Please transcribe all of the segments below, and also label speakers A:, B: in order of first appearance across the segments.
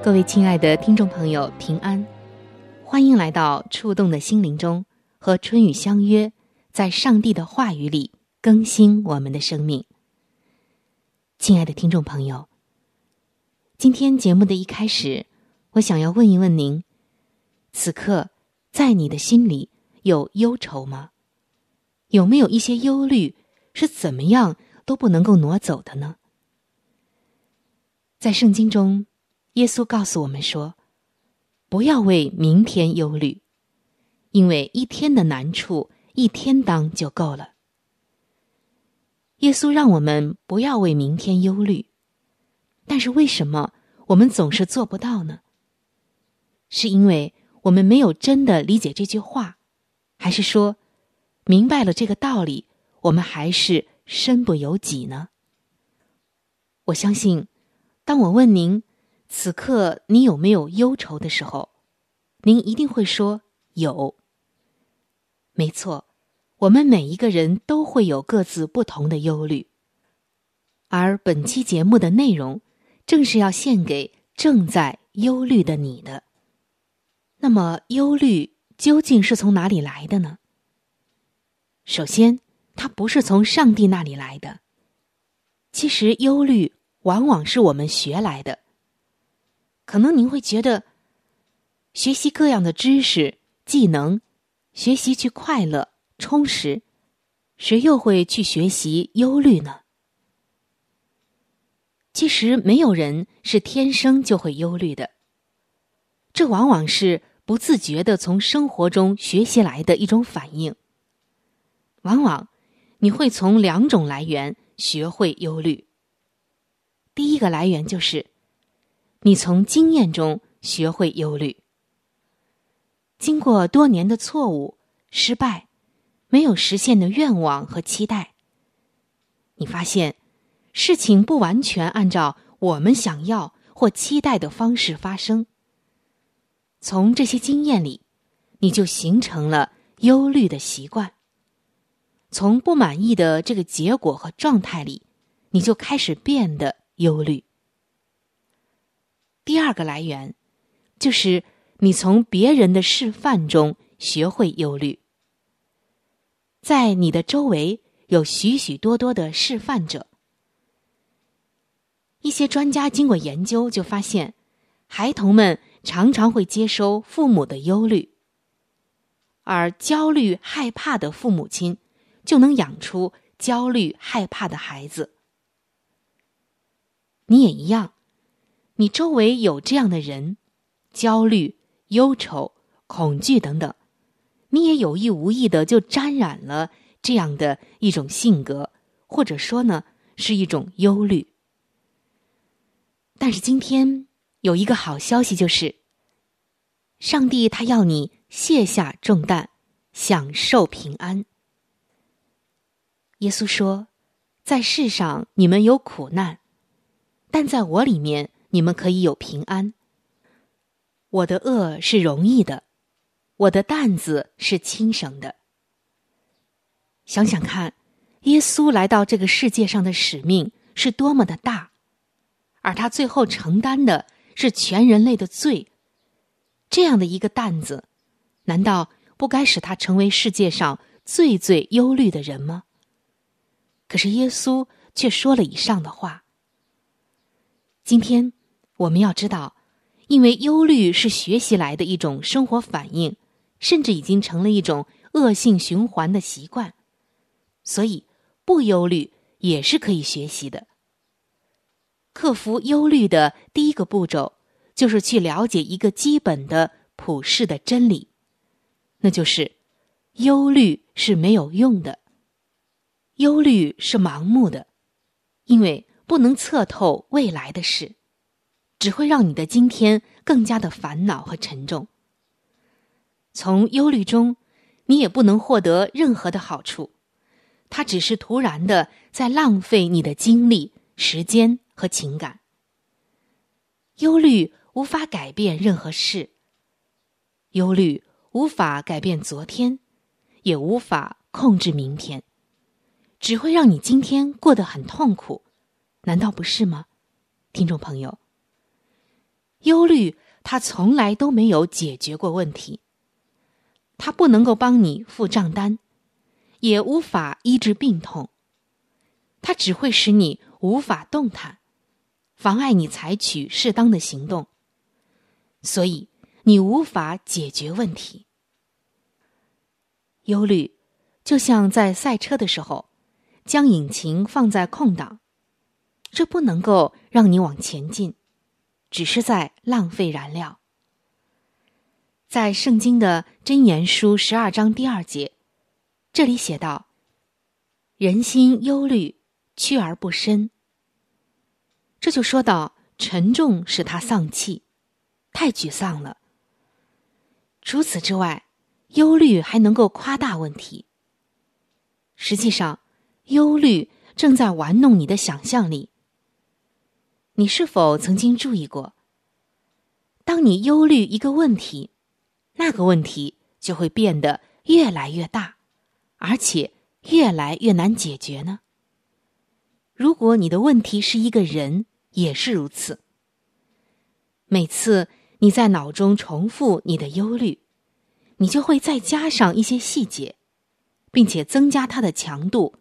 A: 各位亲爱的听众朋友，平安，欢迎来到《触动的心灵》中和春雨相约。在上帝的话语里更新我们的生命。亲爱的听众朋友，今天节目的一开始，我想要问一问您：此刻在你的心里有忧愁吗？有没有一些忧虑是怎么样都不能够挪走的呢？在圣经中，耶稣告诉我们说：“不要为明天忧虑，因为一天的难处。”一天当就够了。耶稣让我们不要为明天忧虑，但是为什么我们总是做不到呢？是因为我们没有真的理解这句话，还是说明白了这个道理，我们还是身不由己呢？我相信，当我问您此刻你有没有忧愁的时候，您一定会说有。没错。我们每一个人都会有各自不同的忧虑，而本期节目的内容正是要献给正在忧虑的你的。那么，忧虑究竟是从哪里来的呢？首先，它不是从上帝那里来的。其实，忧虑往往是我们学来的。可能您会觉得，学习各样的知识、技能，学习去快乐。充实，谁又会去学习忧虑呢？其实没有人是天生就会忧虑的，这往往是不自觉的从生活中学习来的一种反应。往往你会从两种来源学会忧虑。第一个来源就是你从经验中学会忧虑，经过多年的错误、失败。没有实现的愿望和期待，你发现事情不完全按照我们想要或期待的方式发生。从这些经验里，你就形成了忧虑的习惯。从不满意的这个结果和状态里，你就开始变得忧虑。第二个来源，就是你从别人的示范中学会忧虑。在你的周围有许许多多的示范者。一些专家经过研究就发现，孩童们常常会接收父母的忧虑，而焦虑害怕的父母亲就能养出焦虑害怕的孩子。你也一样，你周围有这样的人，焦虑、忧愁、恐惧等等。你也有意无意的就沾染了这样的一种性格，或者说呢，是一种忧虑。但是今天有一个好消息，就是上帝他要你卸下重担，享受平安。耶稣说：“在世上你们有苦难，但在我里面你们可以有平安。我的恶是容易的。”我的担子是轻省的。想想看，耶稣来到这个世界上的使命是多么的大，而他最后承担的是全人类的罪。这样的一个担子，难道不该使他成为世界上最最忧虑的人吗？可是耶稣却说了以上的话。今天我们要知道，因为忧虑是学习来的一种生活反应，甚至已经成了一种恶性循环的习惯，所以不忧虑也是可以学习的。克服忧虑的第一个步骤，就是去了解一个基本的普世的真理，那就是忧虑是没有用的，忧虑是盲目的，因为不能测透未来的事。只会让你的今天更加的烦恼和沉重。从忧虑中，你也不能获得任何的好处，它只是突然的在浪费你的精力、时间和情感。忧虑无法改变任何事，忧虑无法改变昨天，也无法控制明天，只会让你今天过得很痛苦，难道不是吗，听众朋友？忧虑，它从来都没有解决过问题。它不能够帮你付账单，也无法医治病痛。它只会使你无法动弹，妨碍你采取适当的行动。所以，你无法解决问题。忧虑，就像在赛车的时候，将引擎放在空档，这不能够让你往前进。只是在浪费燃料。在圣经的箴言书十二章第二节，这里写道：“人心忧虑，屈而不伸。”这就说到沉重使他丧气，太沮丧了。除此之外，忧虑还能够夸大问题。实际上，忧虑正在玩弄你的想象力。你是否曾经注意过？当你忧虑一个问题，那个问题就会变得越来越大，而且越来越难解决呢？如果你的问题是一个人，也是如此。每次你在脑中重复你的忧虑，你就会再加上一些细节，并且增加它的强度，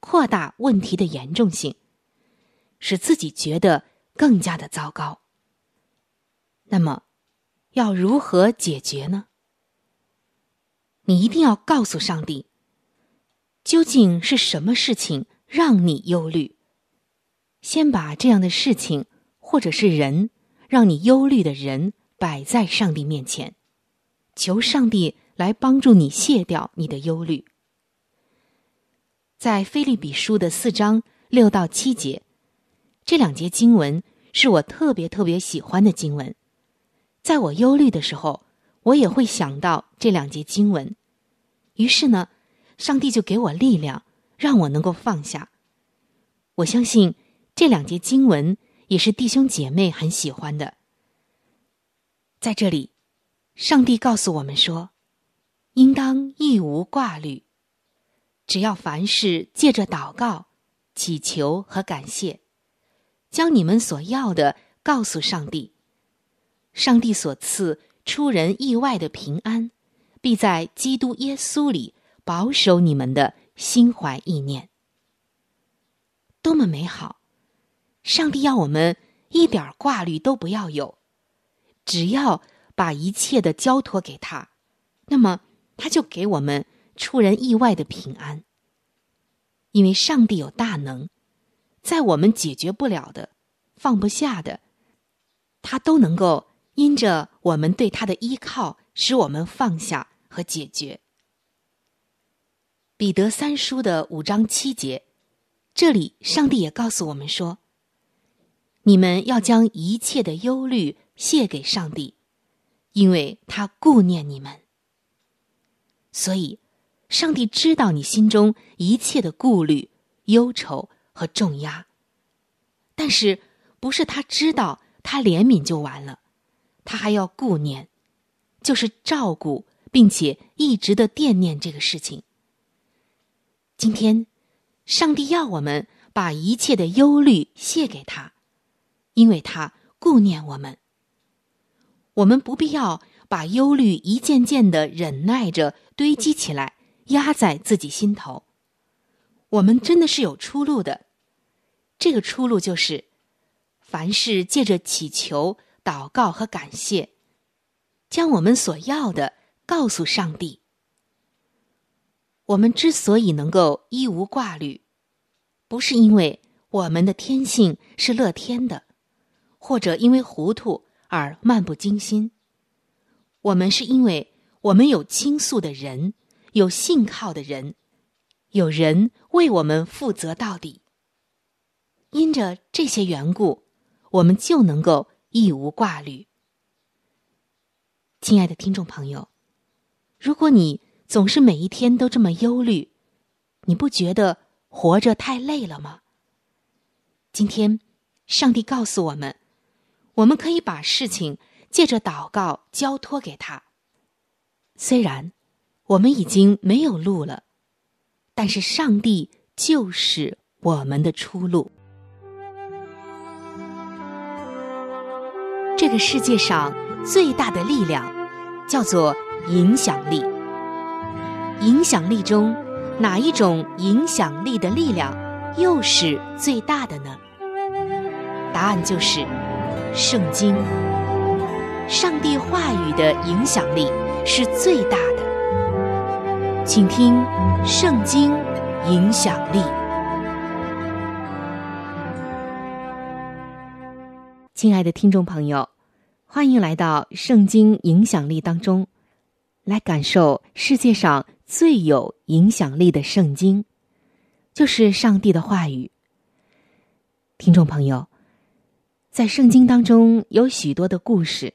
A: 扩大问题的严重性，使自己觉得。更加的糟糕。那么，要如何解决呢？你一定要告诉上帝，究竟是什么事情让你忧虑？先把这样的事情或者是人让你忧虑的人摆在上帝面前，求上帝来帮助你卸掉你的忧虑。在菲利比书的四章六到七节。这两节经文是我特别特别喜欢的经文，在我忧虑的时候，我也会想到这两节经文。于是呢，上帝就给我力量，让我能够放下。我相信这两节经文也是弟兄姐妹很喜欢的。在这里，上帝告诉我们说，应当一无挂虑，只要凡事借着祷告、祈求和感谢。将你们所要的告诉上帝，上帝所赐出人意外的平安，必在基督耶稣里保守你们的心怀意念。多么美好！上帝要我们一点挂虑都不要有，只要把一切的交托给他，那么他就给我们出人意外的平安。因为上帝有大能。在我们解决不了的、放不下的，他都能够因着我们对他的依靠，使我们放下和解决。彼得三书的五章七节，这里上帝也告诉我们说：“你们要将一切的忧虑卸给上帝，因为他顾念你们。”所以，上帝知道你心中一切的顾虑、忧愁。和重压，但是不是他知道他怜悯就完了，他还要顾念，就是照顾，并且一直的惦念这个事情。今天，上帝要我们把一切的忧虑卸给他，因为他顾念我们。我们不必要把忧虑一件件的忍耐着堆积起来，压在自己心头。我们真的是有出路的。这个出路就是，凡事借着祈求、祷告和感谢，将我们所要的告诉上帝。我们之所以能够一无挂虑，不是因为我们的天性是乐天的，或者因为糊涂而漫不经心。我们是因为我们有倾诉的人，有信靠的人，有人为我们负责到底。因着这些缘故。我们就能够一无挂虑。亲爱的听众朋友，如果你总是每一天都这么忧虑，你不觉得活着太累了吗？今天，上帝告诉我们，我们可以把事情借着祷告交托给他。虽然我们已经没有路了，但是上帝就是我们的出路。这个世界上最大的力量叫做影响力。影响力中，哪一种影响力的力量又是最大的呢？答案就是圣经。上帝话语的影响力是最大的。请听《圣经》影响力。亲爱的听众朋友，欢迎来到《圣经影响力》当中，来感受世界上最有影响力的圣经，就是上帝的话语。听众朋友，在圣经当中有许多的故事，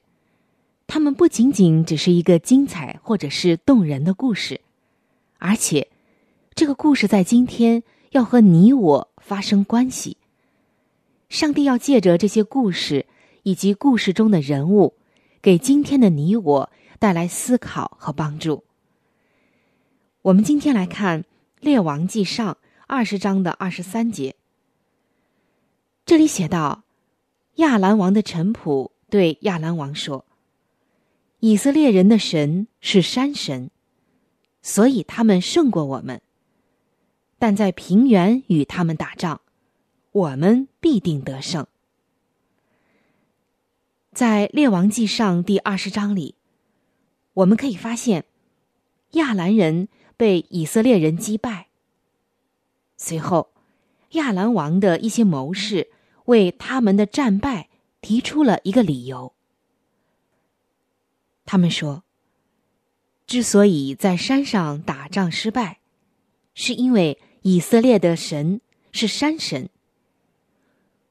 A: 他们不仅仅只是一个精彩或者是动人的故事，而且这个故事在今天要和你我发生关系。上帝要借着这些故事以及故事中的人物，给今天的你我带来思考和帮助。我们今天来看《列王记上》二十章的二十三节，这里写道：“亚兰王的臣仆对亚兰王说，以色列人的神是山神，所以他们胜过我们，但在平原与他们打仗。”我们必定得胜。在《列王记上》第二十章里，我们可以发现，亚兰人被以色列人击败。随后，亚兰王的一些谋士为他们的战败提出了一个理由。他们说，之所以在山上打仗失败，是因为以色列的神是山神。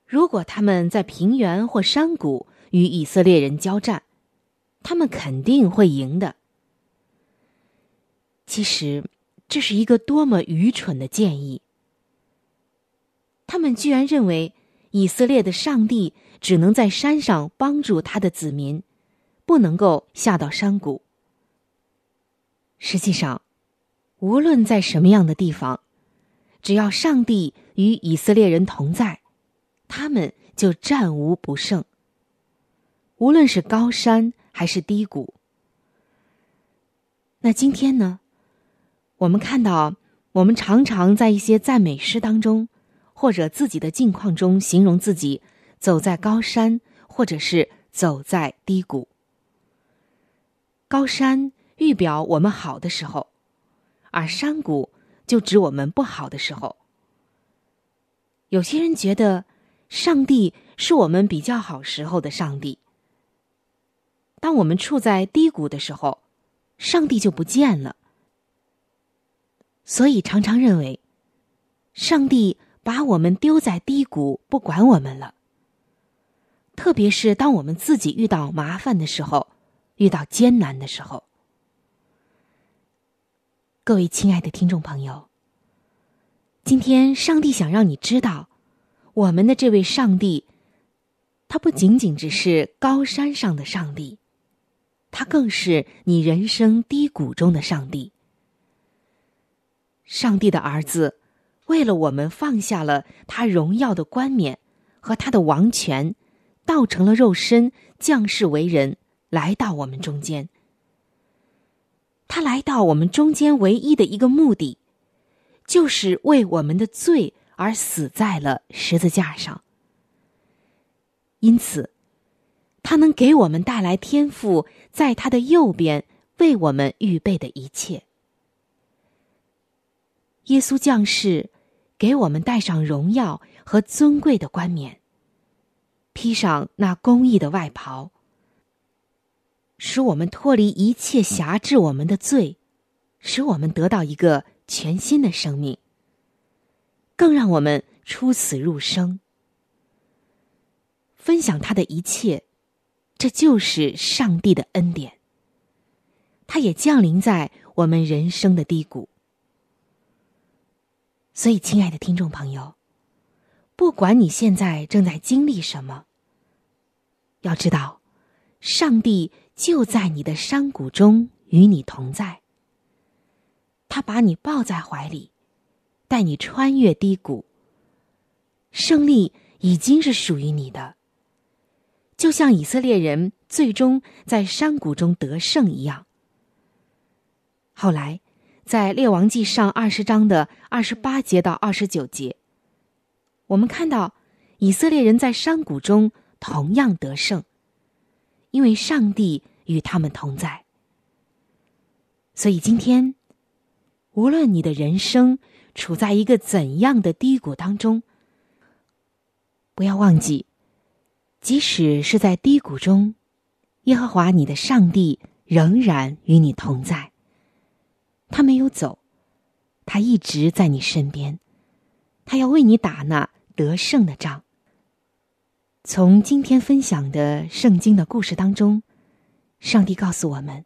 A: 如果他们在平原或山谷与以色列人交战，他们肯定会赢的。其实，这是一个多么愚蠢的建议！他们居然认为以色列的上帝只能在山上帮助他的子民，不能够下到山谷。实际上，无论在什么样的地方，只要上帝与以色列人同在。他们就战无不胜。无论是高山还是低谷，那今天呢？我们看到，我们常常在一些赞美诗当中，或者自己的境况中，形容自己走在高山，或者是走在低谷。高山预表我们好的时候，而山谷就指我们不好的时候。有些人觉得。上帝是我们比较好时候的上帝。当我们处在低谷的时候，上帝就不见了。所以常常认为，上帝把我们丢在低谷，不管我们了。特别是当我们自己遇到麻烦的时候，遇到艰难的时候。各位亲爱的听众朋友，今天上帝想让你知道。我们的这位上帝，他不仅仅只是高山上的上帝，他更是你人生低谷中的上帝。上帝的儿子，为了我们放下了他荣耀的冠冕和他的王权，道成了肉身，降世为人，来到我们中间。他来到我们中间唯一的一个目的，就是为我们的罪。而死在了十字架上。因此，他能给我们带来天赋在他的右边为我们预备的一切。耶稣降世，给我们戴上荣耀和尊贵的冠冕，披上那公义的外袍，使我们脱离一切辖制我们的罪，使我们得到一个全新的生命，更让我们出死入生。分享他的一切，这就是上帝的恩典。他也降临在我们人生的低谷。所以，亲爱的听众朋友，不管你现在正在经历什么，要知道，上帝就在你的山谷中与你同在。他把你抱在怀里，带你穿越低谷。胜利已经是属于你的，就像以色列人最终在山谷中得胜一样。后来。在《列王记上》二十章的二十八节到二十九节，我们看到以色列人在山谷中同样得胜，因为上帝与他们同在。所以今天，无论你的人生处在一个怎样的低谷当中，不要忘记，即使是在低谷中，耶和华你的上帝仍然与你同在。他没有走，他一直在你身边，他要为你打那得胜的仗。从今天分享的圣经的故事当中，上帝告诉我们，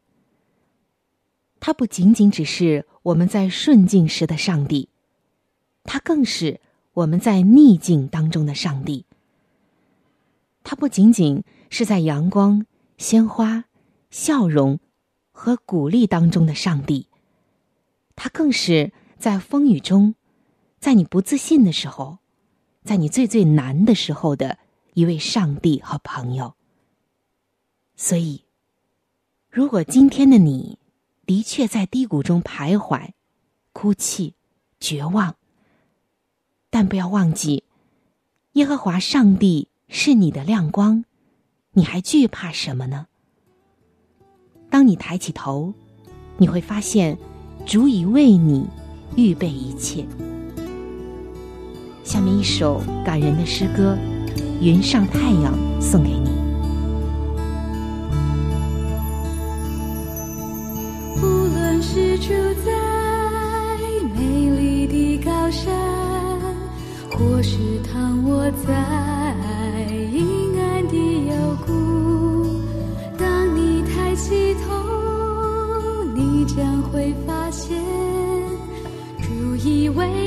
A: 他不仅仅只是我们在顺境时的上帝，他更是我们在逆境当中的上帝。他不仅仅是在阳光、鲜花、笑容和鼓励当中的上帝。他更是在风雨中，在你不自信的时候，在你最最难的时候的一位上帝和朋友。所以，如果今天的你的确在低谷中徘徊、哭泣、绝望，但不要忘记，耶和华上帝是你的亮光，你还惧怕什么呢？当你抬起头，你会发现。足以为你预备一切。下面一首感人的诗歌《云上太阳》送给你。
B: 无论是住在美丽的高山，或是躺卧在故，当你抬起头，你将会发。现，注意为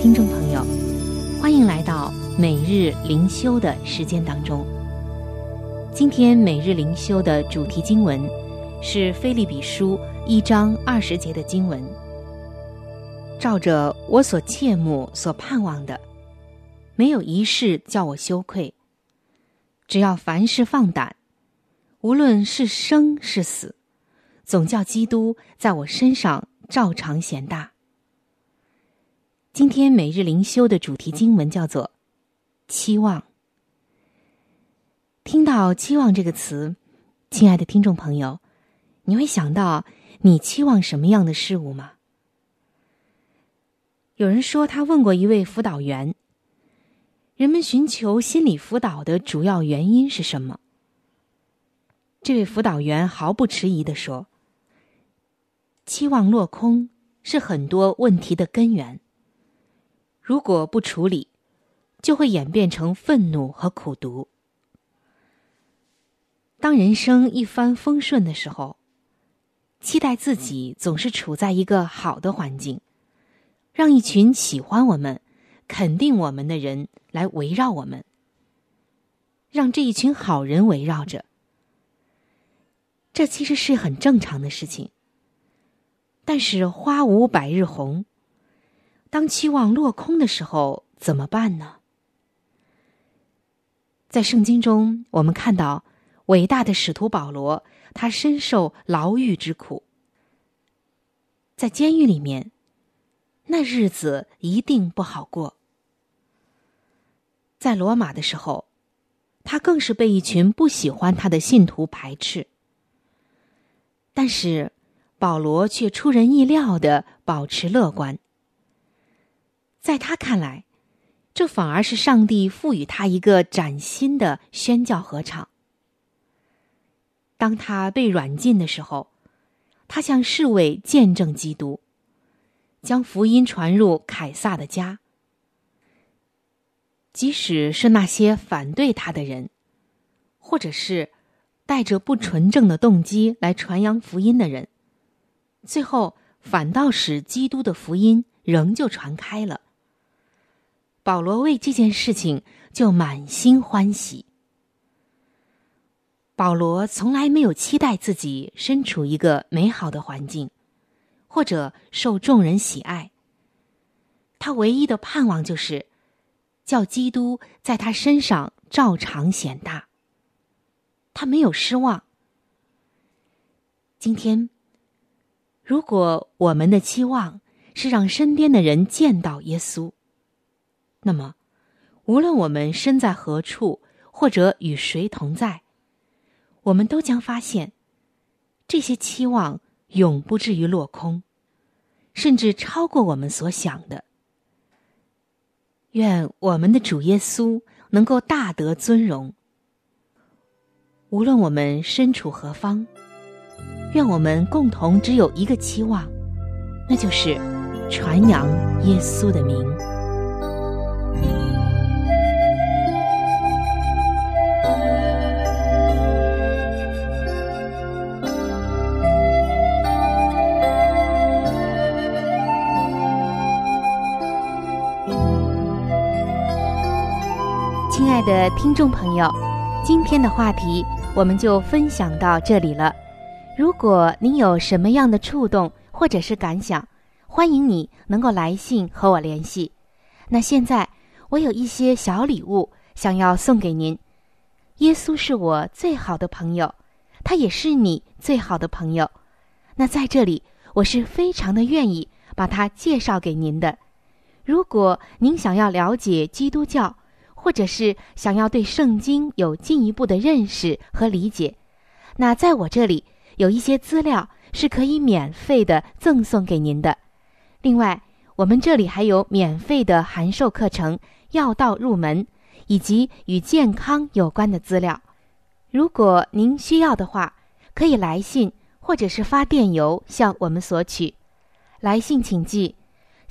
A: 听众朋友，欢迎来到每日灵修的时间当中。今天每日灵修的主题经文是《菲利比书》一章二十节的经文。照着我所切慕、所盼望的，没有一事叫我羞愧。只要凡事放胆，无论是生是死，总叫基督在我身上照常显大。今天每日灵修的主题经文叫做“期望”。听到“期望”这个词，亲爱的听众朋友，你会想到你期望什么样的事物吗？有人说，他问过一位辅导员：“人们寻求心理辅导的主要原因是什么？”这位辅导员毫不迟疑的说：“期望落空是很多问题的根源。”如果不处理，就会演变成愤怒和苦读。当人生一帆风顺的时候，期待自己总是处在一个好的环境，让一群喜欢我们、肯定我们的人来围绕我们，让这一群好人围绕着。这其实是很正常的事情。但是花无百日红。当期望落空的时候，怎么办呢？在圣经中，我们看到伟大的使徒保罗，他深受牢狱之苦，在监狱里面，那日子一定不好过。在罗马的时候，他更是被一群不喜欢他的信徒排斥。但是，保罗却出人意料的保持乐观。在他看来，这反而是上帝赋予他一个崭新的宣教合场。当他被软禁的时候，他向侍卫见证基督，将福音传入凯撒的家。即使是那些反对他的人，或者是带着不纯正的动机来传扬福音的人，最后反倒使基督的福音仍旧传开了。保罗为这件事情就满心欢喜。保罗从来没有期待自己身处一个美好的环境，或者受众人喜爱。他唯一的盼望就是，叫基督在他身上照常显大。他没有失望。今天，如果我们的期望是让身边的人见到耶稣。那么，无论我们身在何处，或者与谁同在，我们都将发现，这些期望永不至于落空，甚至超过我们所想的。愿我们的主耶稣能够大得尊荣。无论我们身处何方，愿我们共同只有一个期望，那就是传扬耶稣的名。亲爱的听众朋友，今天的话题我们就分享到这里了。如果您有什么样的触动或者是感想，欢迎你能够来信和我联系。那现在我有一些小礼物想要送给您。耶稣是我最好的朋友，他也是你最好的朋友。那在这里，我是非常的愿意把他介绍给您的。如果您想要了解基督教，或者是想要对圣经有进一步的认识和理解，那在我这里有一些资料是可以免费的赠送给您的。另外，我们这里还有免费的函授课程《药道入门》，以及与健康有关的资料。如果您需要的话，可以来信或者是发电邮向我们索取。来信请寄。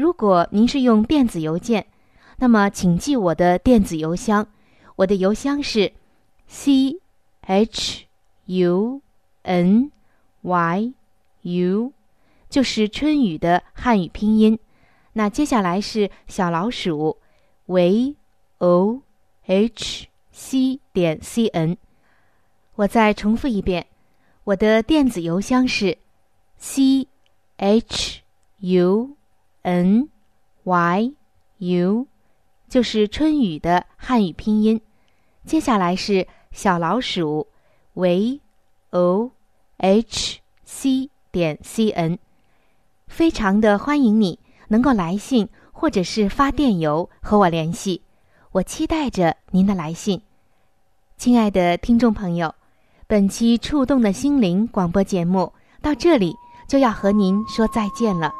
A: 如果您是用电子邮件，那么请记我的电子邮箱，我的邮箱是 c h u n y u，就是春雨的汉语拼音。那接下来是小老鼠 v o h c 点 c n。我再重复一遍，我的电子邮箱是 c h u n y u，就是春雨的汉语拼音。接下来是小老鼠 v o h c 点 c n，非常的欢迎你能够来信或者是发电邮和我联系，我期待着您的来信。亲爱的听众朋友，本期触动的心灵广播节目到这里就要和您说再见了。